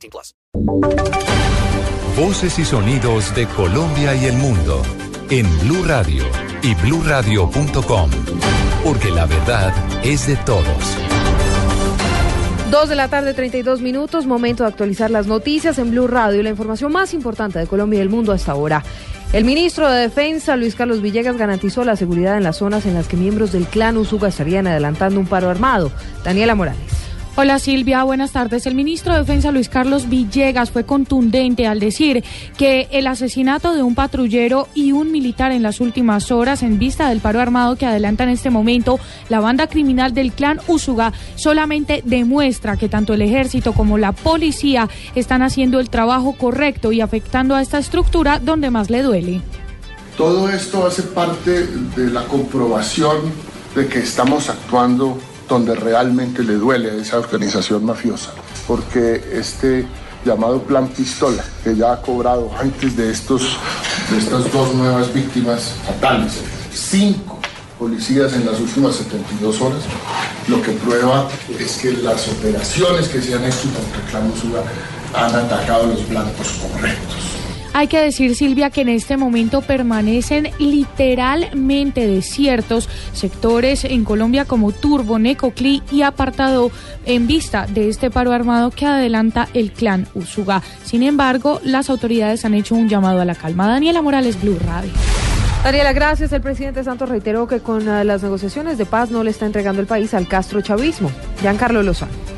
18 plus. Voces y sonidos de Colombia y el mundo en Blue Radio y BlueRadio.com. Porque la verdad es de todos. Dos de la tarde, 32 minutos. Momento de actualizar las noticias en Blue Radio. La información más importante de Colombia y el mundo hasta ahora. El ministro de Defensa, Luis Carlos Villegas, garantizó la seguridad en las zonas en las que miembros del clan Usuga estarían adelantando un paro armado. Daniela Morales. Hola Silvia, buenas tardes. El ministro de Defensa Luis Carlos Villegas fue contundente al decir que el asesinato de un patrullero y un militar en las últimas horas en vista del paro armado que adelanta en este momento la banda criminal del clan Usuga solamente demuestra que tanto el ejército como la policía están haciendo el trabajo correcto y afectando a esta estructura donde más le duele. Todo esto hace parte de la comprobación de que estamos actuando donde realmente le duele a esa organización mafiosa, porque este llamado plan pistola, que ya ha cobrado antes de, estos, estas dos nuevas víctimas fatales, cinco policías en las últimas 72 horas, lo que prueba es que las operaciones que se han hecho contra Clan Usura han atacado los blancos correctos. Hay que decir, Silvia, que en este momento permanecen literalmente desiertos sectores en Colombia como Turbo, Necoclí y Apartado en vista de este paro armado que adelanta el clan Usuga. Sin embargo, las autoridades han hecho un llamado a la calma. Daniela Morales, Blue Radio. Daniela, gracias. El presidente Santos reiteró que con uh, las negociaciones de paz no le está entregando el país al Castro chavismo. Giancarlo Lozano.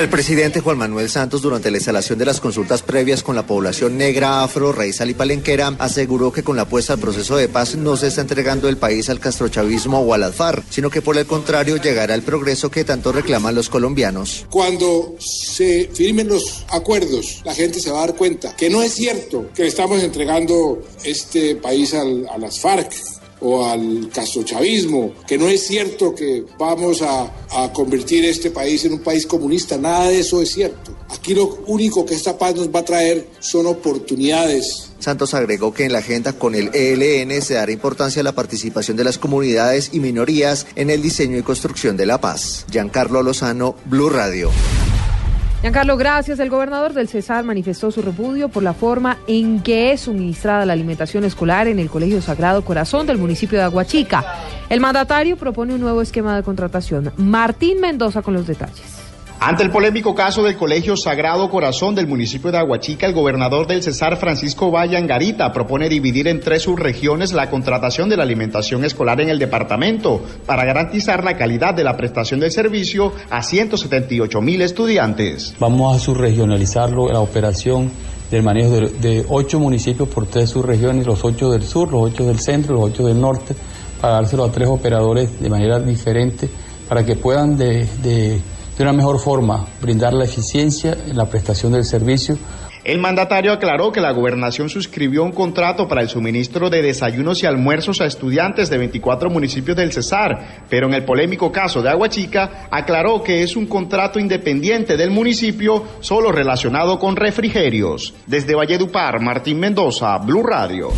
El presidente Juan Manuel Santos, durante la instalación de las consultas previas con la población negra, afro, raizal y palenquera, aseguró que con la apuesta al proceso de paz no se está entregando el país al castrochavismo o al alfar, sino que por el contrario llegará el progreso que tanto reclaman los colombianos. Cuando se firmen los acuerdos, la gente se va a dar cuenta que no es cierto que estamos entregando este país a las FARC o al castrochavismo, que no es cierto que vamos a, a, convertir este país en un país comunista, nada de eso es cierto. Aquí lo único que esta paz nos va a traer son oportunidades. Santos agregó que en la agenda con el ELN se dará importancia a la participación de las comunidades y minorías en el diseño y construcción de la paz. Giancarlo Lozano, Blue Radio. Giancarlo, gracias. El gobernador del Cesar manifestó su repudio por la forma en que es suministrada la alimentación escolar en el Colegio Sagrado Corazón del municipio de Aguachica. El mandatario propone un nuevo esquema de contratación. Martín Mendoza con los detalles. Ante el polémico caso del Colegio Sagrado Corazón del municipio de Aguachica, el gobernador del Cesar, Francisco Valle Angarita, propone dividir en tres subregiones la contratación de la alimentación escolar en el departamento para garantizar la calidad de la prestación del servicio a 178 mil estudiantes. Vamos a subregionalizarlo, la operación del manejo de, ocho municipios por tres subregiones, los ocho del sur, los ocho del centro, los ocho del norte, para dárselo a tres operadores de manera diferente para que puedan de de una mejor forma, brindar la eficiencia en la prestación del servicio. El mandatario aclaró que la gobernación suscribió un contrato para el suministro de desayunos y almuerzos a estudiantes de 24 municipios del Cesar, pero en el polémico caso de Aguachica aclaró que es un contrato independiente del municipio solo relacionado con refrigerios. Desde Valledupar, Martín Mendoza, Blue Radio.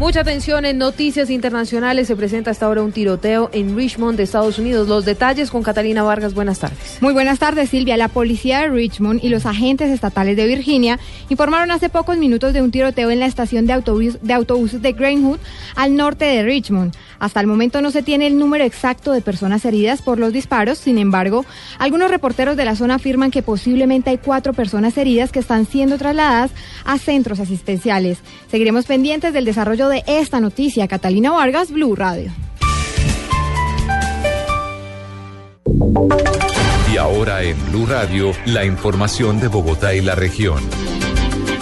Mucha atención en noticias internacionales. Se presenta hasta ahora un tiroteo en Richmond, de Estados Unidos. Los detalles con Catalina Vargas. Buenas tardes. Muy buenas tardes, Silvia. La policía de Richmond y los agentes estatales de Virginia informaron hace pocos minutos de un tiroteo en la estación de, autobuses de Greenwood, al norte de Richmond. Hasta el momento no se tiene el número exacto de personas heridas por los disparos. Sin embargo, algunos reporteros de la zona afirman que posiblemente hay cuatro personas heridas que están siendo trasladadas a centros asistenciales. Seguiremos pendientes del desarrollo de esta noticia. Catalina Vargas, Blue Radio. Y ahora en Blue Radio, la información de Bogotá y la región.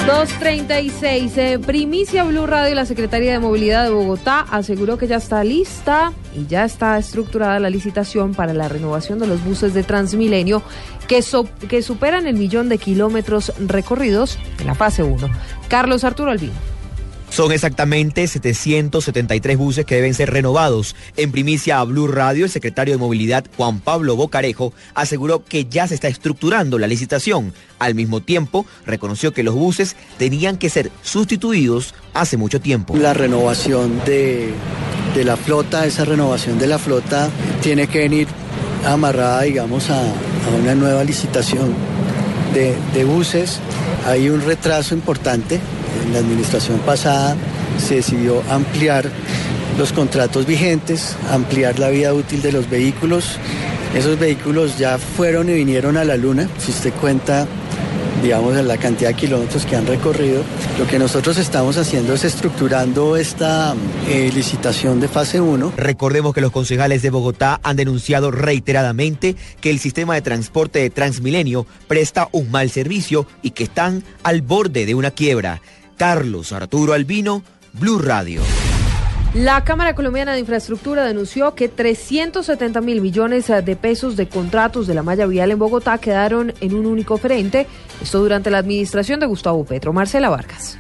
236, eh, primicia Blue Radio, la Secretaría de Movilidad de Bogotá aseguró que ya está lista y ya está estructurada la licitación para la renovación de los buses de Transmilenio que, so- que superan el millón de kilómetros recorridos en la fase 1. Carlos Arturo Albino. Son exactamente 773 buses que deben ser renovados. En primicia a Blue Radio, el secretario de Movilidad, Juan Pablo Bocarejo, aseguró que ya se está estructurando la licitación. Al mismo tiempo, reconoció que los buses tenían que ser sustituidos hace mucho tiempo. La renovación de, de la flota, esa renovación de la flota tiene que venir amarrada, digamos, a, una nueva licitación de buses. Hay un retraso importante. En la administración pasada se decidió ampliar los contratos vigentes, ampliar la vida útil de los vehículos. Esos vehículos ya fueron y vinieron a la luna. Si usted cuenta digamos, la cantidad de kilómetros que han recorrido. Lo que nosotros estamos haciendo es estructurando esta eh, licitación de fase 1. Recordemos que los concejales de Bogotá han denunciado reiteradamente que el sistema de transporte de Transmilenio presta un mal servicio y que están al borde de una quiebra. Carlos Arturo Albino, Blue Radio. La Cámara Colombiana de Infraestructura denunció que 370 mil millones de pesos de contratos de la malla vial en Bogotá quedaron en un único frente. Esto durante la administración de Gustavo Petro. Marcela Vargas.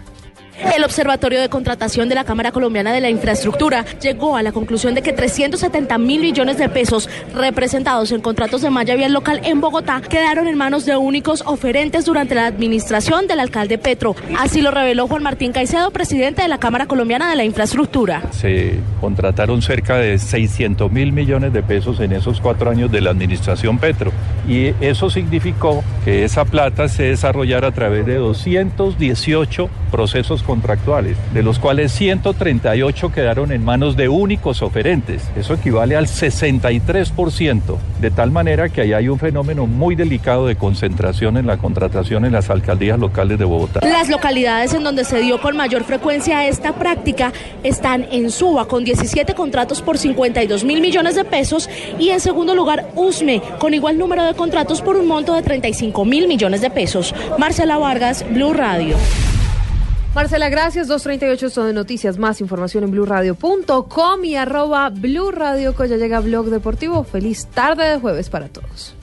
El Observatorio de Contratación de la Cámara Colombiana de la Infraestructura llegó a la conclusión de que 370 mil millones de pesos representados en contratos de malla vial local en Bogotá quedaron en manos de únicos oferentes durante la administración del alcalde Petro. Así lo reveló Juan Martín Caicedo, presidente de la Cámara Colombiana de la Infraestructura. Se contrataron cerca de 600 mil millones de pesos en esos cuatro años de la administración Petro. Y eso significó que esa plata se desarrollara a través de 218 procesos contractuales, de los cuales 138 quedaron en manos de únicos oferentes. Eso equivale al 63%, de tal manera que ahí hay un fenómeno muy delicado de concentración en la contratación en las alcaldías locales de Bogotá. Las localidades en donde se dio con mayor frecuencia esta práctica están en Suba con 17 contratos por 52 mil millones de pesos y en segundo lugar Usme con igual número de contratos por un monto de 35 mil millones de pesos. Marcela Vargas, Blue Radio. Marcela, gracias. 238 son de noticias. Más información en blurradio.com y arroba blurradio. Ya llega Blog Deportivo. Feliz tarde de jueves para todos.